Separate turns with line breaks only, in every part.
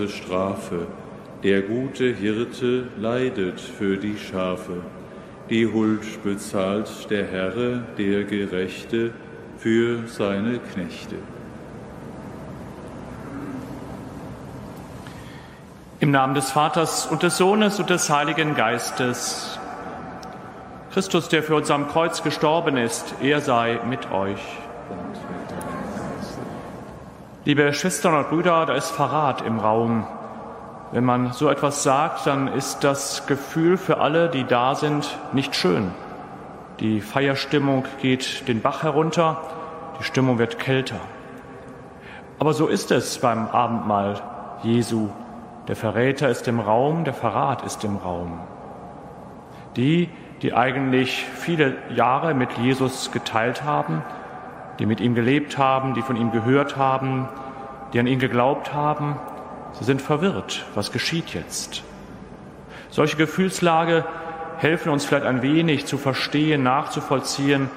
diese Strafe. Der gute Hirte leidet für die Schafe. Die Huld bezahlt der Herr, der Gerechte, für seine Knechte.
Im Namen des Vaters und des Sohnes und des Heiligen Geistes. Christus, der für uns am Kreuz gestorben ist, er sei mit euch. Liebe Schwestern und Brüder, da ist Verrat im Raum. Wenn man so etwas sagt, dann ist das Gefühl für alle, die da sind, nicht schön. Die Feierstimmung geht den Bach herunter, die Stimmung wird kälter. Aber so ist es beim Abendmahl Jesu. Der Verräter ist im Raum, der Verrat ist im Raum. Die, die eigentlich viele Jahre mit Jesus geteilt haben, die mit ihm gelebt haben, die von ihm gehört haben, die an ihn geglaubt haben, sie sind verwirrt. Was geschieht jetzt? Solche Gefühlslage helfen uns vielleicht ein wenig zu verstehen, nachzuvollziehen,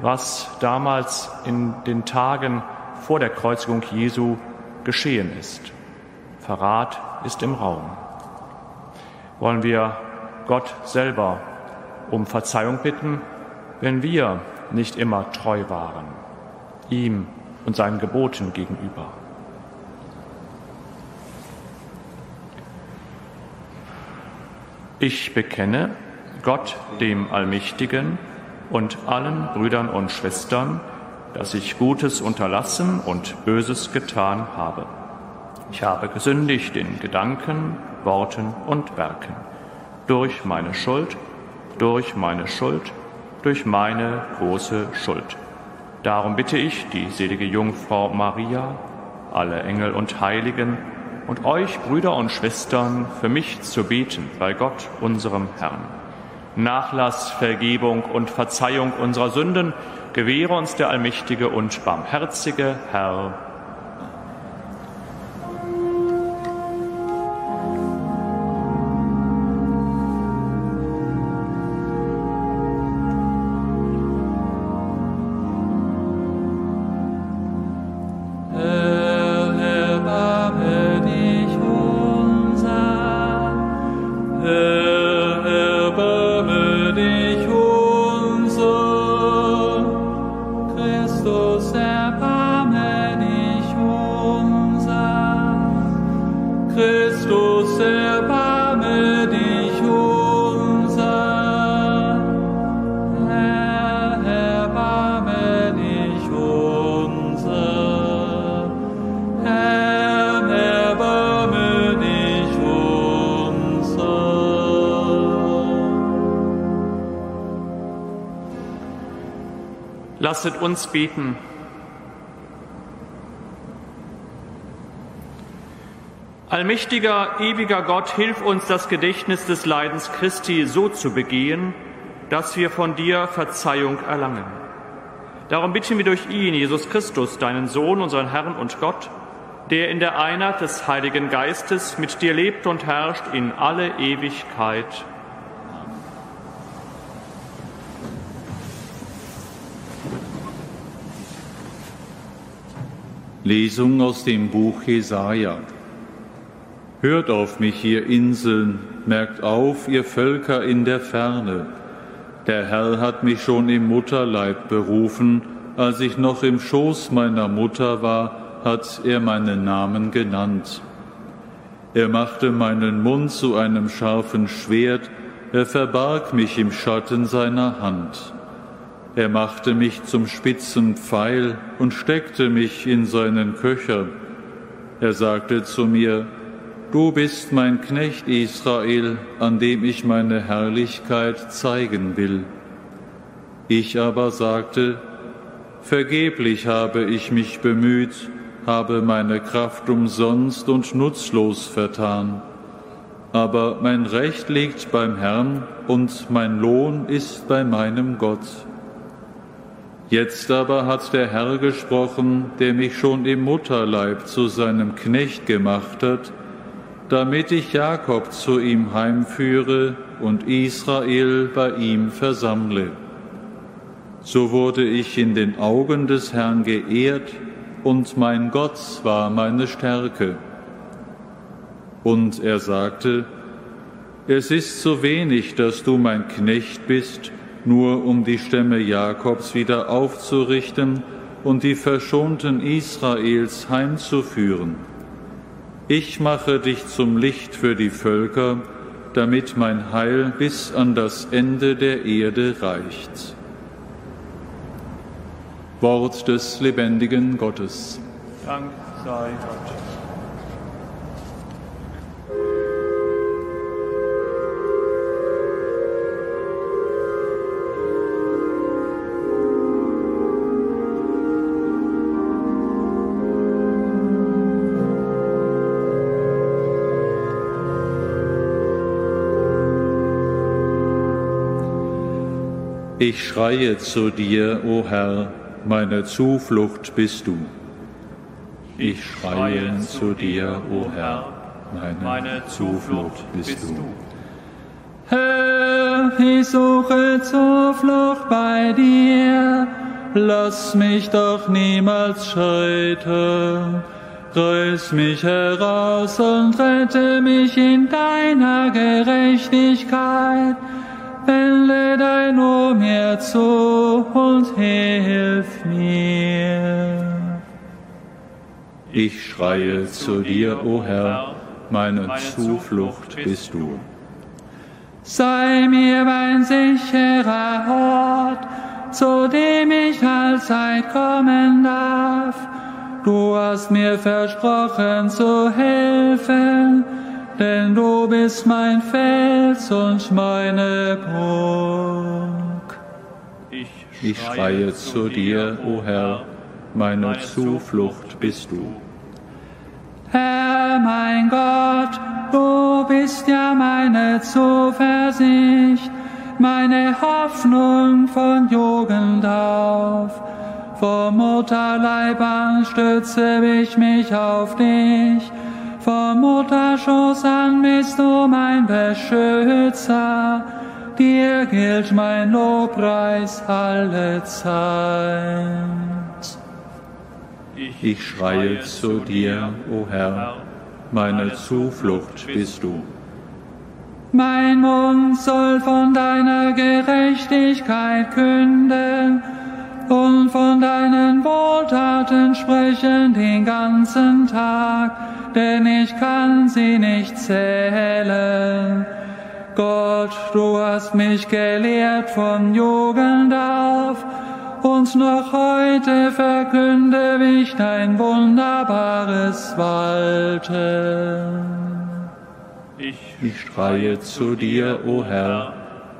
was damals in den Tagen vor der Kreuzigung Jesu geschehen ist. Verrat ist im Raum. Wollen wir Gott selber um Verzeihung bitten, wenn wir nicht immer treu waren, ihm und seinen Geboten gegenüber. Ich bekenne Gott, dem Allmächtigen, und allen Brüdern und Schwestern, dass ich Gutes unterlassen und Böses getan habe. Ich habe gesündigt in Gedanken, Worten und Werken, durch meine Schuld, durch meine Schuld, durch meine große Schuld. Darum bitte ich die selige Jungfrau Maria, alle Engel und Heiligen und euch, Brüder und Schwestern, für mich zu beten bei Gott, unserem Herrn. Nachlass, Vergebung und Verzeihung unserer Sünden gewähre uns der allmächtige und barmherzige Herr. Lasset uns beten. Allmächtiger, ewiger Gott, hilf uns, das Gedächtnis des Leidens Christi so zu begehen, dass wir von dir Verzeihung erlangen. Darum bitten wir durch ihn, Jesus Christus, deinen Sohn, unseren Herrn und Gott, der in der Einheit des Heiligen Geistes mit dir lebt und herrscht in alle Ewigkeit.
Lesung aus dem Buch Jesaja. Hört auf mich, ihr Inseln, merkt auf, ihr Völker in der Ferne. Der Herr hat mich schon im Mutterleib berufen, als ich noch im Schoß meiner Mutter war, hat er meinen Namen genannt. Er machte meinen Mund zu einem scharfen Schwert, er verbarg mich im Schatten seiner Hand. Er machte mich zum spitzen Pfeil und steckte mich in seinen Köcher. Er sagte zu mir, Du bist mein Knecht Israel, an dem ich meine Herrlichkeit zeigen will. Ich aber sagte, Vergeblich habe ich mich bemüht, habe meine Kraft umsonst und nutzlos vertan. Aber mein Recht liegt beim Herrn und mein Lohn ist bei meinem Gott. Jetzt aber hat der Herr gesprochen, der mich schon im Mutterleib zu seinem Knecht gemacht hat, damit ich Jakob zu ihm heimführe und Israel bei ihm versammle so wurde ich in den Augen des Herrn geehrt und mein Gott war meine Stärke. Und er sagte, es ist so wenig, dass du mein Knecht bist, nur um die Stämme Jakobs wieder aufzurichten und die verschonten Israels heimzuführen. Ich mache dich zum Licht für die Völker, damit mein Heil bis an das Ende der Erde reicht. Wort des lebendigen Gottes.
Dank sei Gott.
Ich schreie zu dir, o Herr, meine Zuflucht bist du. Ich schreie zu dir, o Herr, meine Zuflucht bist du.
Herr, ich suche Zuflucht bei dir, lass mich doch niemals scheitern. Reiß mich heraus und rette mich in deiner Gerechtigkeit wende dein Ohr mir zu und hilf mir.
Ich schreie zu dir, o Herr, meine Zuflucht bist du.
Sei mir mein sicherer Ort, zu dem ich allzeit kommen darf. Du hast mir versprochen zu helfen, denn du bist mein Fels und meine Burg.
Ich schreie zu dir, o Herr, meine Zuflucht bist du.
Herr, mein Gott, du bist ja meine Zuversicht, meine Hoffnung von Jugend auf. Vom Mutterleib an stütze ich mich auf dich vom Mutterschoß an bist du mein Beschützer, dir gilt mein Lobpreis alle Zeit.
Ich schreie zu dir, o Herr, meine Zuflucht bist du.
Mein Mund soll von deiner Gerechtigkeit künden und von deinen Wohltaten sprechen den ganzen Tag denn ich kann sie nicht zählen. Gott, du hast mich gelehrt von Jugend auf, und noch heute verkünde ich dein wunderbares Walten.
Ich, ich schreie zu dir, o Herr,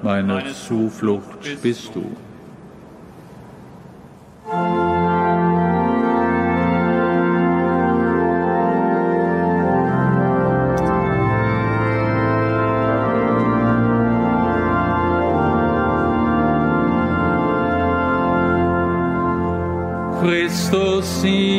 meine Zuflucht bist du.
Christus Sieger,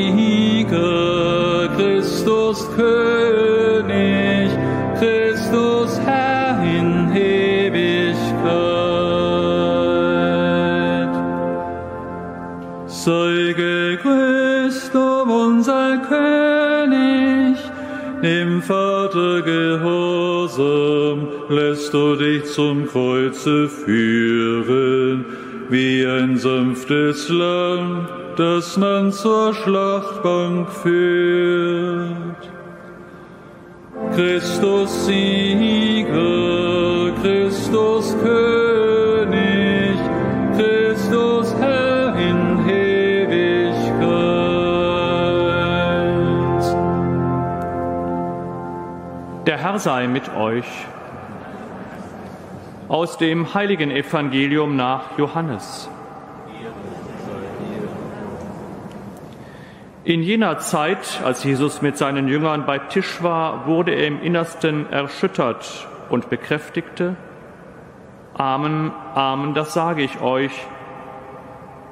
Vater gehorsam, lässt du dich zum Kreuze führen, wie ein sanftes Lamm das man zur Schlachtbank führt. Christus Sieger,
Herr sei mit euch. Aus dem heiligen Evangelium nach Johannes. In jener Zeit, als Jesus mit seinen Jüngern bei Tisch war, wurde er im Innersten erschüttert und bekräftigte, Amen, Amen, das sage ich euch,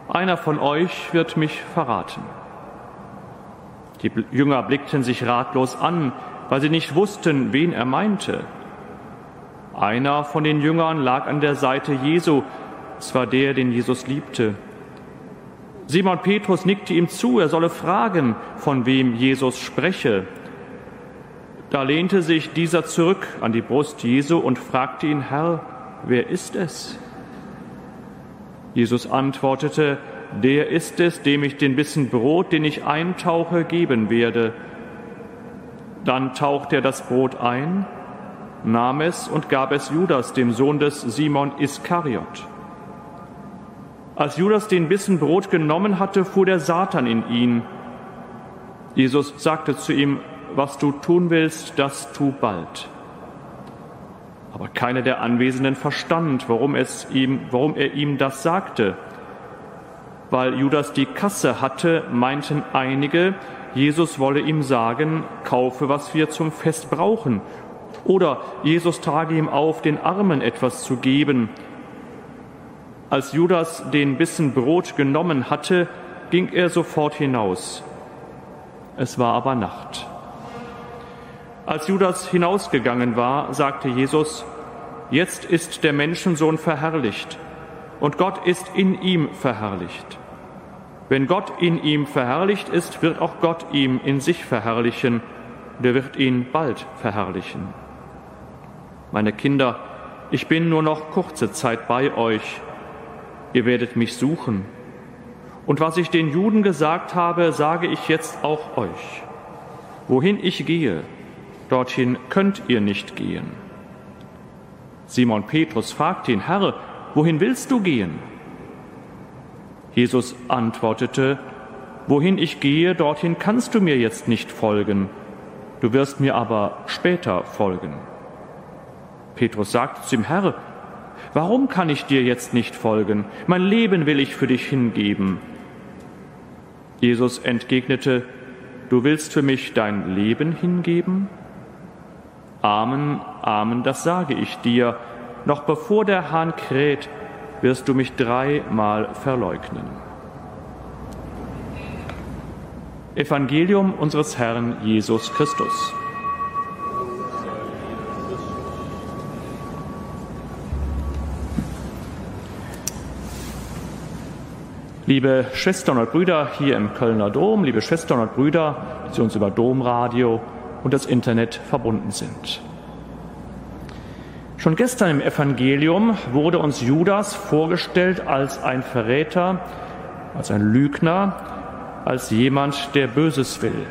einer von euch wird mich verraten. Die Jünger blickten sich ratlos an, weil sie nicht wussten, wen er meinte. Einer von den Jüngern lag an der Seite Jesu, es war der, den Jesus liebte. Simon Petrus nickte ihm zu, er solle fragen, von wem Jesus spreche. Da lehnte sich dieser zurück an die Brust Jesu und fragte ihn, Herr, wer ist es? Jesus antwortete, der ist es, dem ich den Bissen Brot, den ich eintauche, geben werde. Dann tauchte er das Brot ein, nahm es und gab es Judas, dem Sohn des Simon Iskariot. Als Judas den Bissen Brot genommen hatte, fuhr der Satan in ihn. Jesus sagte zu ihm, was du tun willst, das tu bald. Aber keiner der Anwesenden verstand, warum, es ihm, warum er ihm das sagte. Weil Judas die Kasse hatte, meinten einige, Jesus wolle ihm sagen, kaufe, was wir zum Fest brauchen. Oder Jesus trage ihm auf, den Armen etwas zu geben. Als Judas den Bissen Brot genommen hatte, ging er sofort hinaus. Es war aber Nacht. Als Judas hinausgegangen war, sagte Jesus, Jetzt ist der Menschensohn verherrlicht und Gott ist in ihm verherrlicht. Wenn Gott in ihm verherrlicht ist, wird auch Gott ihm in sich verherrlichen und er wird ihn bald verherrlichen. Meine Kinder, ich bin nur noch kurze Zeit bei euch. Ihr werdet mich suchen. Und was ich den Juden gesagt habe, sage ich jetzt auch euch. Wohin ich gehe, dorthin könnt ihr nicht gehen. Simon Petrus fragte ihn, Herr, wohin willst du gehen? Jesus antwortete, Wohin ich gehe, dorthin kannst du mir jetzt nicht folgen, du wirst mir aber später folgen. Petrus sagte zu ihm, Herr, warum kann ich dir jetzt nicht folgen? Mein Leben will ich für dich hingeben. Jesus entgegnete, Du willst für mich dein Leben hingeben? Amen, Amen, das sage ich dir. Noch bevor der Hahn kräht, wirst du mich dreimal verleugnen. Evangelium unseres Herrn Jesus Christus. Liebe Schwestern und Brüder hier im Kölner Dom, liebe Schwestern und Brüder, die uns über Domradio und das Internet verbunden sind. Schon gestern im Evangelium wurde uns Judas vorgestellt als ein Verräter, als ein Lügner, als jemand, der Böses will.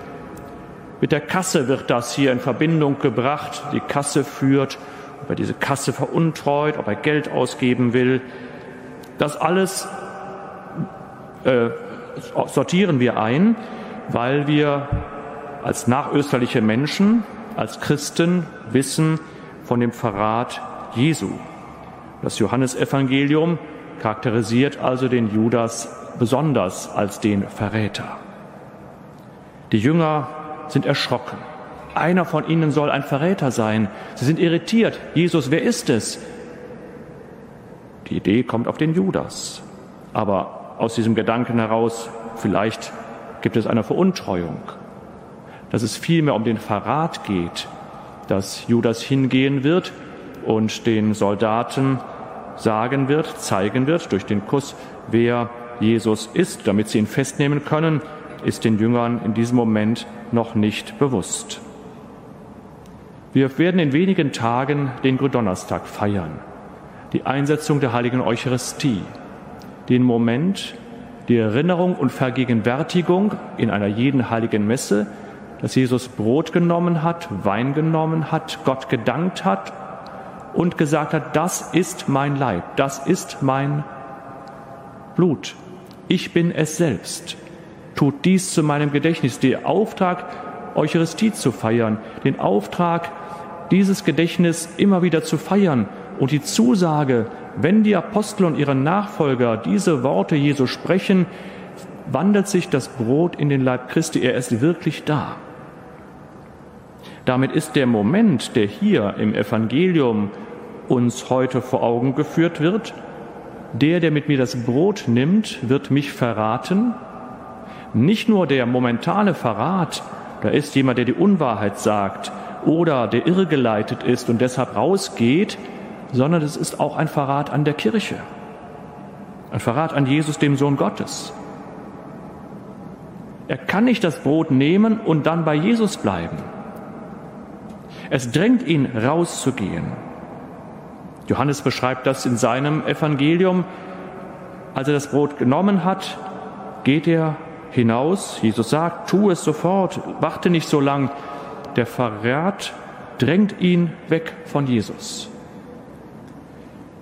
Mit der Kasse wird das hier in Verbindung gebracht. Die Kasse führt, ob er diese Kasse veruntreut, ob er Geld ausgeben will. Das alles äh, sortieren wir ein, weil wir als nachösterliche Menschen, als Christen wissen von dem Verrat Jesu. Das Johannesevangelium charakterisiert also den Judas besonders als den Verräter. Die Jünger sind erschrocken. Einer von ihnen soll ein Verräter sein. Sie sind irritiert. Jesus, wer ist es? Die Idee kommt auf den Judas. Aber aus diesem Gedanken heraus, vielleicht gibt es eine Veruntreuung dass es vielmehr um den Verrat geht, dass Judas hingehen wird und den Soldaten sagen wird, zeigen wird durch den Kuss, wer Jesus ist, damit sie ihn festnehmen können, ist den Jüngern in diesem Moment noch nicht bewusst. Wir werden in wenigen Tagen den Gründonnerstag feiern, die Einsetzung der heiligen Eucharistie, den Moment, die Erinnerung und Vergegenwärtigung in einer jeden heiligen Messe, dass Jesus Brot genommen hat, Wein genommen hat, Gott gedankt hat und gesagt hat, das ist mein Leib, das ist mein Blut. Ich bin es selbst. Tut dies zu meinem Gedächtnis. Den Auftrag, Eucharistie zu feiern, den Auftrag, dieses Gedächtnis immer wieder zu feiern und die Zusage, wenn die Apostel und ihre Nachfolger diese Worte Jesu sprechen, wandelt sich das Brot in den Leib Christi, er ist wirklich da. Damit ist der Moment, der hier im Evangelium uns heute vor Augen geführt wird, der, der mit mir das Brot nimmt, wird mich verraten. Nicht nur der momentane Verrat, da ist jemand, der die Unwahrheit sagt oder der irregeleitet ist und deshalb rausgeht, sondern es ist auch ein Verrat an der Kirche, ein Verrat an Jesus, dem Sohn Gottes. Er kann nicht das Brot nehmen und dann bei Jesus bleiben. Es drängt ihn rauszugehen. Johannes beschreibt das in seinem Evangelium. Als er das Brot genommen hat, geht er hinaus. Jesus sagt, tu es sofort, warte nicht so lang. Der Verrat drängt ihn weg von Jesus.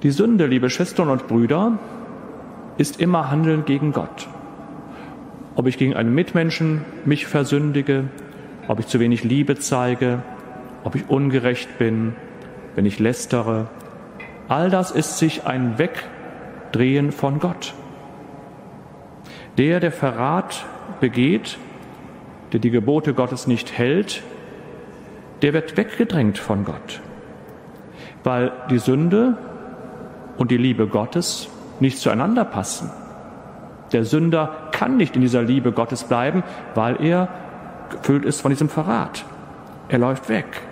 Die Sünde, liebe Schwestern und Brüder, ist immer Handeln gegen Gott. Ob ich gegen einen Mitmenschen mich versündige, ob ich zu wenig Liebe zeige, ob ich ungerecht bin, wenn ich lästere, all das ist sich ein Wegdrehen von Gott. Der, der Verrat begeht, der die Gebote Gottes nicht hält, der wird weggedrängt von Gott, weil die Sünde und die Liebe Gottes nicht zueinander passen. Der Sünder kann nicht in dieser Liebe Gottes bleiben, weil er gefüllt ist von diesem Verrat. Er läuft weg.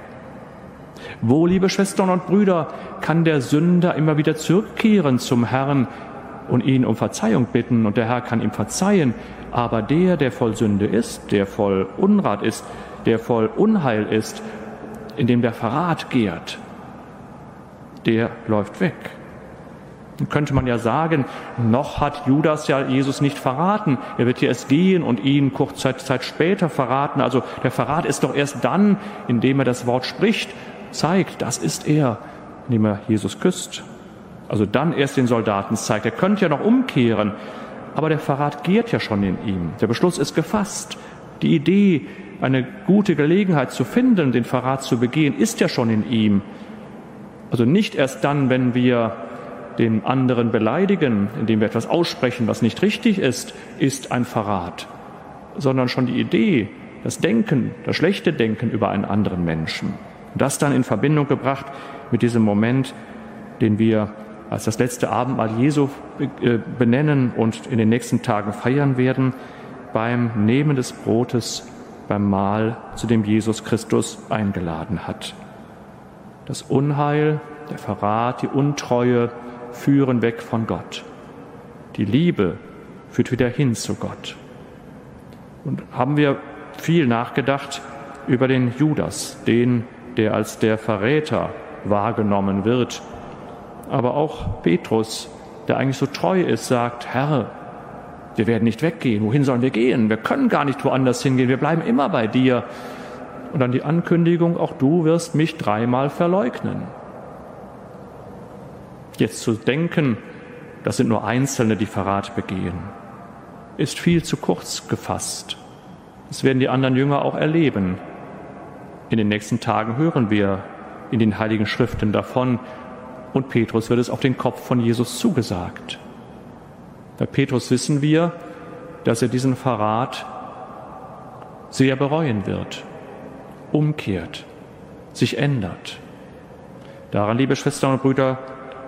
Wo, liebe Schwestern und Brüder, kann der Sünder immer wieder zurückkehren zum Herrn und ihn um Verzeihung bitten und der Herr kann ihm verzeihen. Aber der, der voll Sünde ist, der voll Unrat ist, der voll Unheil ist, in dem der Verrat gärt, der läuft weg. Dann könnte man ja sagen, noch hat Judas ja Jesus nicht verraten. Er wird hier erst gehen und ihn kurze Zeit später verraten. Also der Verrat ist doch erst dann, indem er das Wort spricht zeigt, das ist er, indem er Jesus küsst. Also dann erst den Soldaten zeigt. Er könnte ja noch umkehren, aber der Verrat giert ja schon in ihm. Der Beschluss ist gefasst. Die Idee, eine gute Gelegenheit zu finden, den Verrat zu begehen, ist ja schon in ihm. Also nicht erst dann, wenn wir den anderen beleidigen, indem wir etwas aussprechen, was nicht richtig ist, ist ein Verrat, sondern schon die Idee, das Denken, das schlechte Denken über einen anderen Menschen. Das dann in Verbindung gebracht mit diesem Moment, den wir als das letzte Abendmahl Jesu äh, benennen und in den nächsten Tagen feiern werden, beim Nehmen des Brotes, beim Mahl, zu dem Jesus Christus eingeladen hat. Das Unheil, der Verrat, die Untreue führen weg von Gott. Die Liebe führt wieder hin zu Gott. Und haben wir viel nachgedacht über den Judas, den der als der Verräter wahrgenommen wird. Aber auch Petrus, der eigentlich so treu ist, sagt, Herr, wir werden nicht weggehen. Wohin sollen wir gehen? Wir können gar nicht woanders hingehen. Wir bleiben immer bei dir. Und dann die Ankündigung, auch du wirst mich dreimal verleugnen. Jetzt zu denken, das sind nur Einzelne, die Verrat begehen, ist viel zu kurz gefasst. Das werden die anderen Jünger auch erleben. In den nächsten Tagen hören wir in den Heiligen Schriften davon und Petrus wird es auf den Kopf von Jesus zugesagt. Bei Petrus wissen wir, dass er diesen Verrat sehr bereuen wird, umkehrt, sich ändert. Daran, liebe Schwestern und Brüder,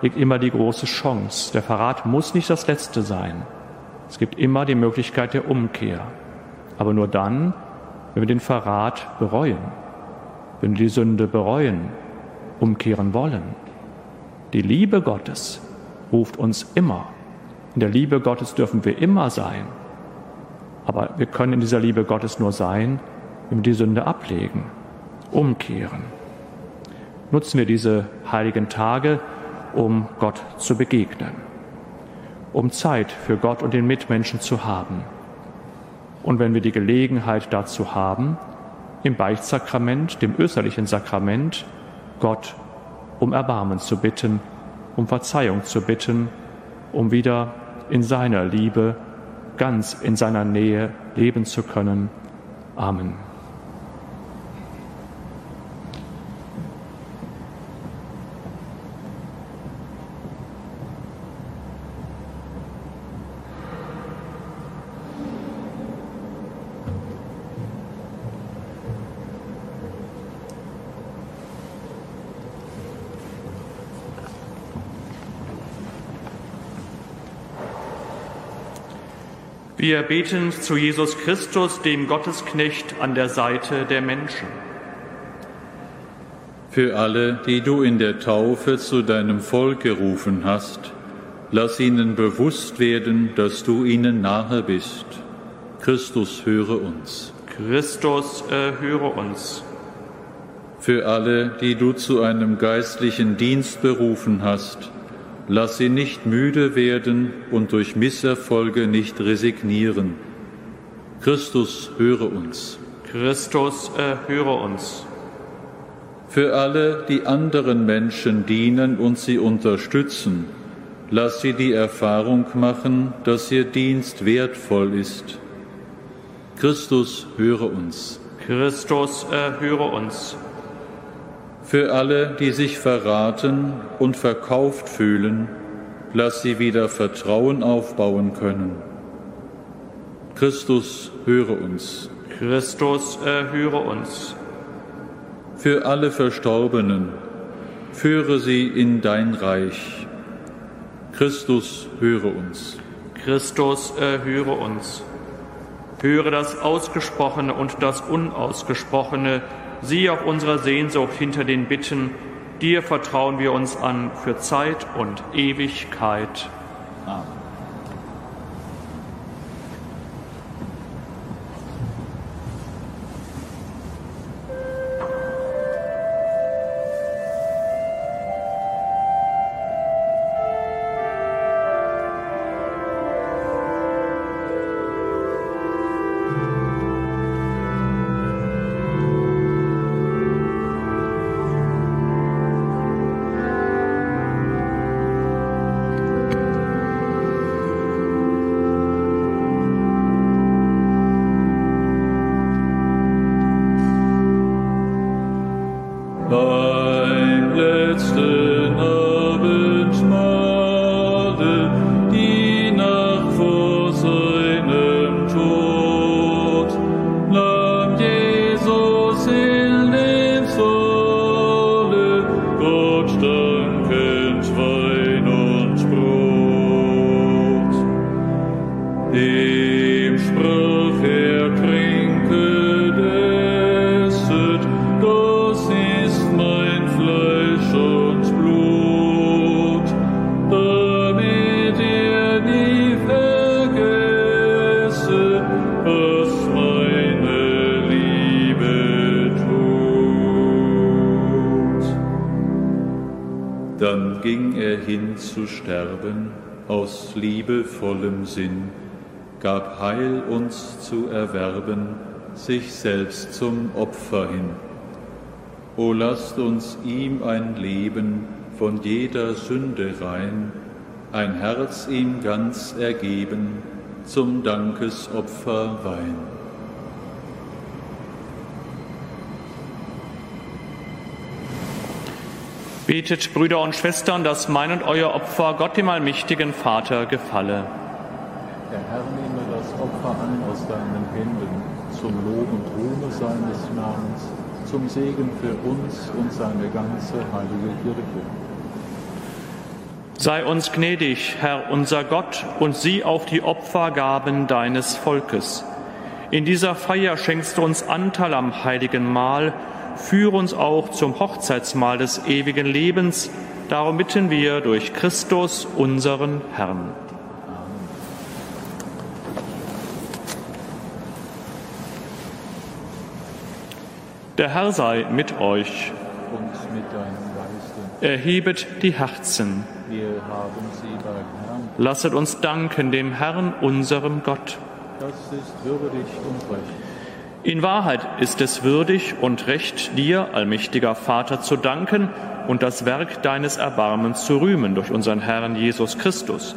liegt immer die große Chance. Der Verrat muss nicht das Letzte sein. Es gibt immer die Möglichkeit der Umkehr. Aber nur dann, wenn wir den Verrat bereuen wenn wir die Sünde bereuen, umkehren wollen. Die Liebe Gottes ruft uns immer. In der Liebe Gottes dürfen wir immer sein. Aber wir können in dieser Liebe Gottes nur sein, wenn wir die Sünde ablegen, umkehren. Nutzen wir diese heiligen Tage, um Gott zu begegnen, um Zeit für Gott und den Mitmenschen zu haben. Und wenn wir die Gelegenheit dazu haben, im Beichtsakrament, dem österlichen Sakrament, Gott um Erbarmen zu bitten, um Verzeihung zu bitten, um wieder in seiner Liebe, ganz in seiner Nähe leben zu können. Amen. Wir beten zu Jesus Christus, dem Gottesknecht an der Seite der Menschen.
Für alle, die du in der Taufe zu deinem Volk gerufen hast, lass ihnen bewusst werden, dass du ihnen nahe bist. Christus, höre uns.
Christus, erhöre uns.
Für alle, die du zu einem geistlichen Dienst berufen hast, Lass sie nicht müde werden und durch Misserfolge nicht resignieren. Christus, höre uns.
Christus, erhöre uns.
Für alle, die anderen Menschen dienen und sie unterstützen, lass sie die Erfahrung machen, dass ihr Dienst wertvoll ist. Christus, höre uns.
Christus, erhöre uns
für alle, die sich verraten und verkauft fühlen, lass sie wieder Vertrauen aufbauen können. Christus, höre uns.
Christus, erhöre uns.
Für alle Verstorbenen, führe sie in dein Reich. Christus, höre uns.
Christus, erhöre uns. Höre das Ausgesprochene und das Unausgesprochene, sieh auf unsere Sehnsucht hinter den Bitten, dir vertrauen wir uns an für Zeit und Ewigkeit. Amen.
Zu sterben aus liebevollem Sinn, gab Heil uns zu erwerben, sich selbst zum Opfer hin. O lasst uns ihm ein Leben von jeder Sünde rein, ein Herz ihm ganz ergeben, zum Dankesopfer wein.
Betet, Brüder und Schwestern, dass mein und euer Opfer Gott dem allmächtigen Vater gefalle.
Der Herr nehme das Opfer an aus deinen Händen, zum Lob und Ruhme seines Namens, zum Segen für uns und seine ganze heilige Kirche.
Sei uns gnädig, Herr unser Gott, und sieh auf die Opfergaben deines Volkes. In dieser Feier schenkst du uns Anteil am heiligen Mahl, führe uns auch zum Hochzeitsmahl des ewigen Lebens. Darum bitten wir durch Christus, unseren Herrn. Der Herr sei mit euch.
Und mit deinem Geiste.
Erhebet die Herzen.
Wir haben sie beim Herrn.
Lasset uns danken dem Herrn, unserem Gott.
Das ist würdig und recht.
In Wahrheit ist es würdig und recht, dir, allmächtiger Vater, zu danken und das Werk deines Erbarmens zu rühmen durch unseren Herrn Jesus Christus.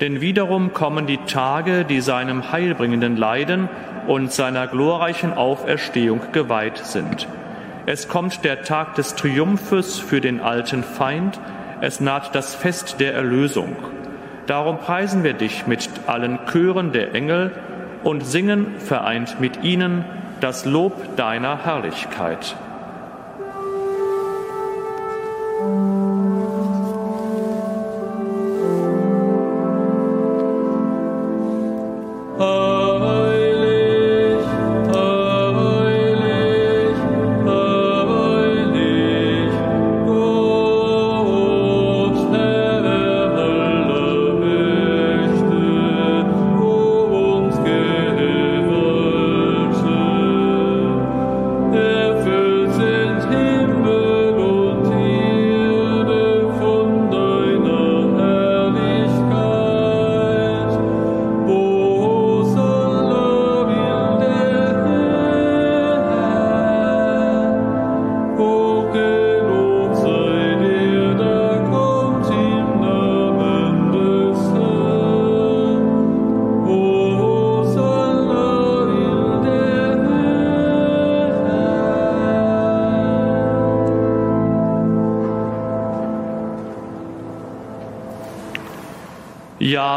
Denn wiederum kommen die Tage, die seinem heilbringenden Leiden und seiner glorreichen Auferstehung geweiht sind. Es kommt der Tag des Triumphes für den alten Feind, es naht das Fest der Erlösung. Darum preisen wir dich mit allen Chören der Engel, und singen vereint mit ihnen das Lob deiner Herrlichkeit.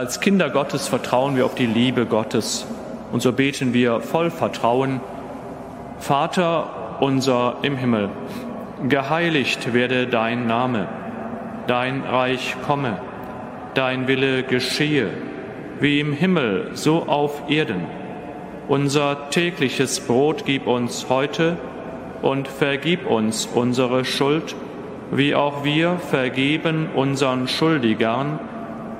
Als Kinder Gottes vertrauen wir auf die Liebe Gottes und so beten wir voll Vertrauen, Vater unser im Himmel, geheiligt werde dein Name, dein Reich komme, dein Wille geschehe, wie im Himmel, so auf Erden. Unser tägliches Brot gib uns heute und vergib uns unsere Schuld, wie auch wir vergeben unseren Schuldigern,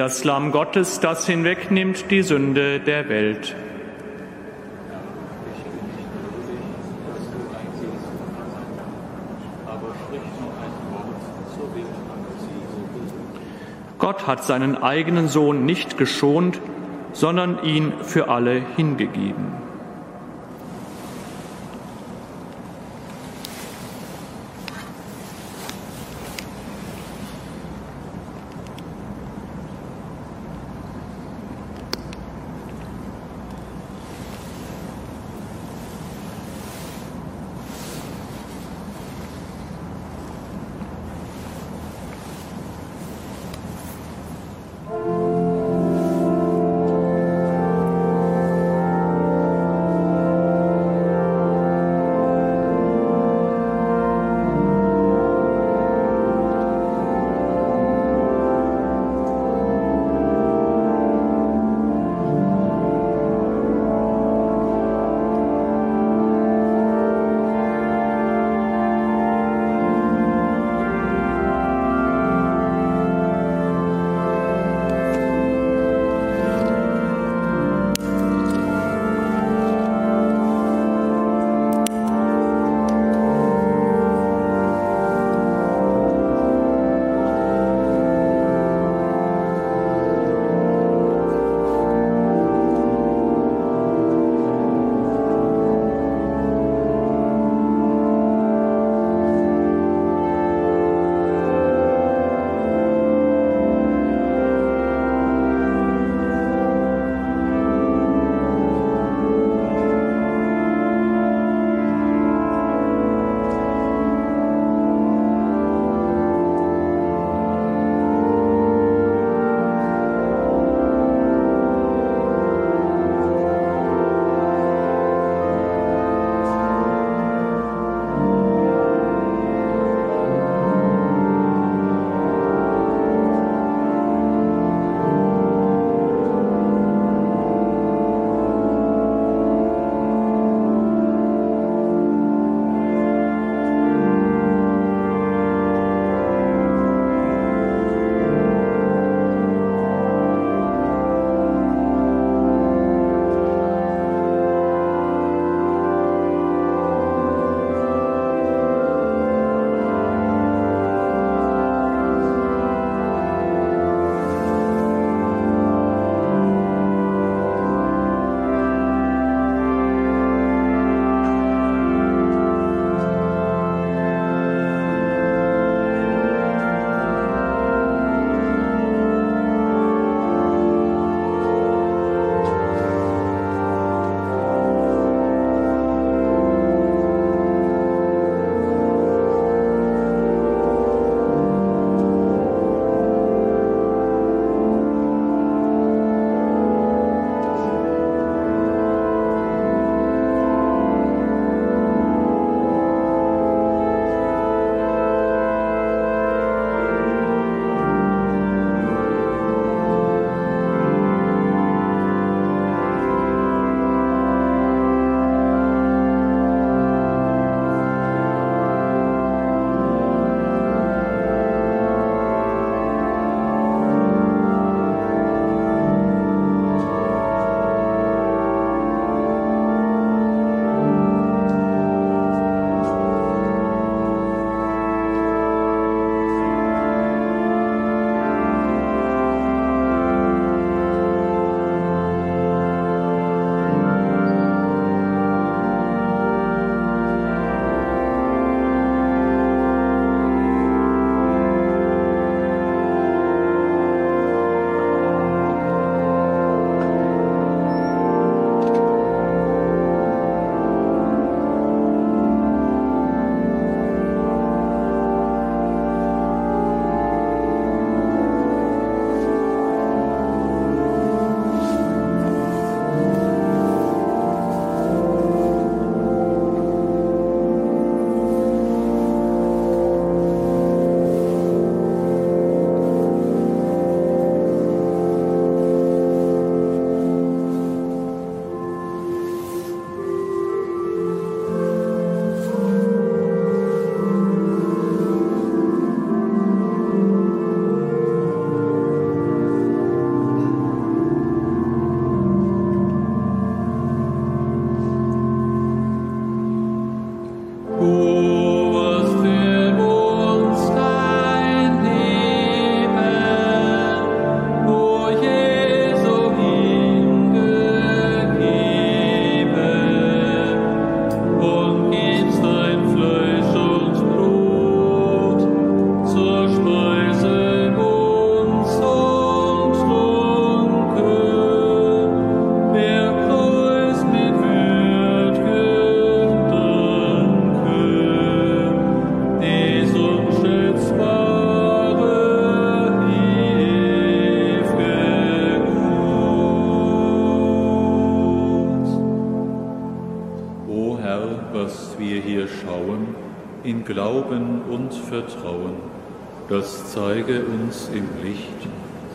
Das Lamm Gottes, das hinwegnimmt die Sünde der Welt. Gott hat seinen eigenen Sohn nicht geschont, sondern ihn für alle hingegeben.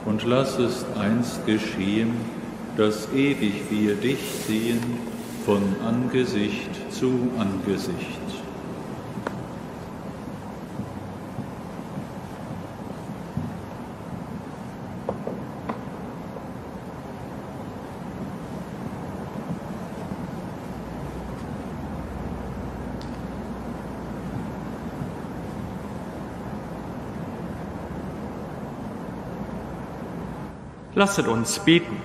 Und lass es einst geschehen, dass ewig wir dich sehen von Angesicht zu Angesicht.
Lasset uns beten.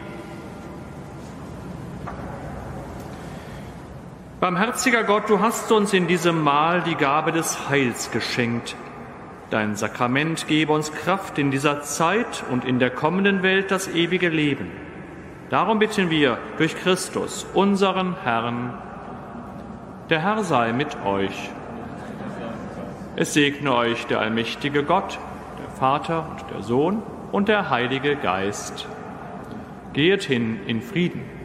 Barmherziger Gott, du hast uns in diesem Mahl die Gabe des Heils geschenkt. Dein Sakrament gebe uns Kraft in dieser Zeit und in der kommenden Welt das ewige Leben. Darum bitten wir durch Christus, unseren Herrn. Der Herr sei mit euch. Es segne euch der allmächtige Gott, der Vater und der Sohn und der Heilige Geist. Geht hin in Frieden.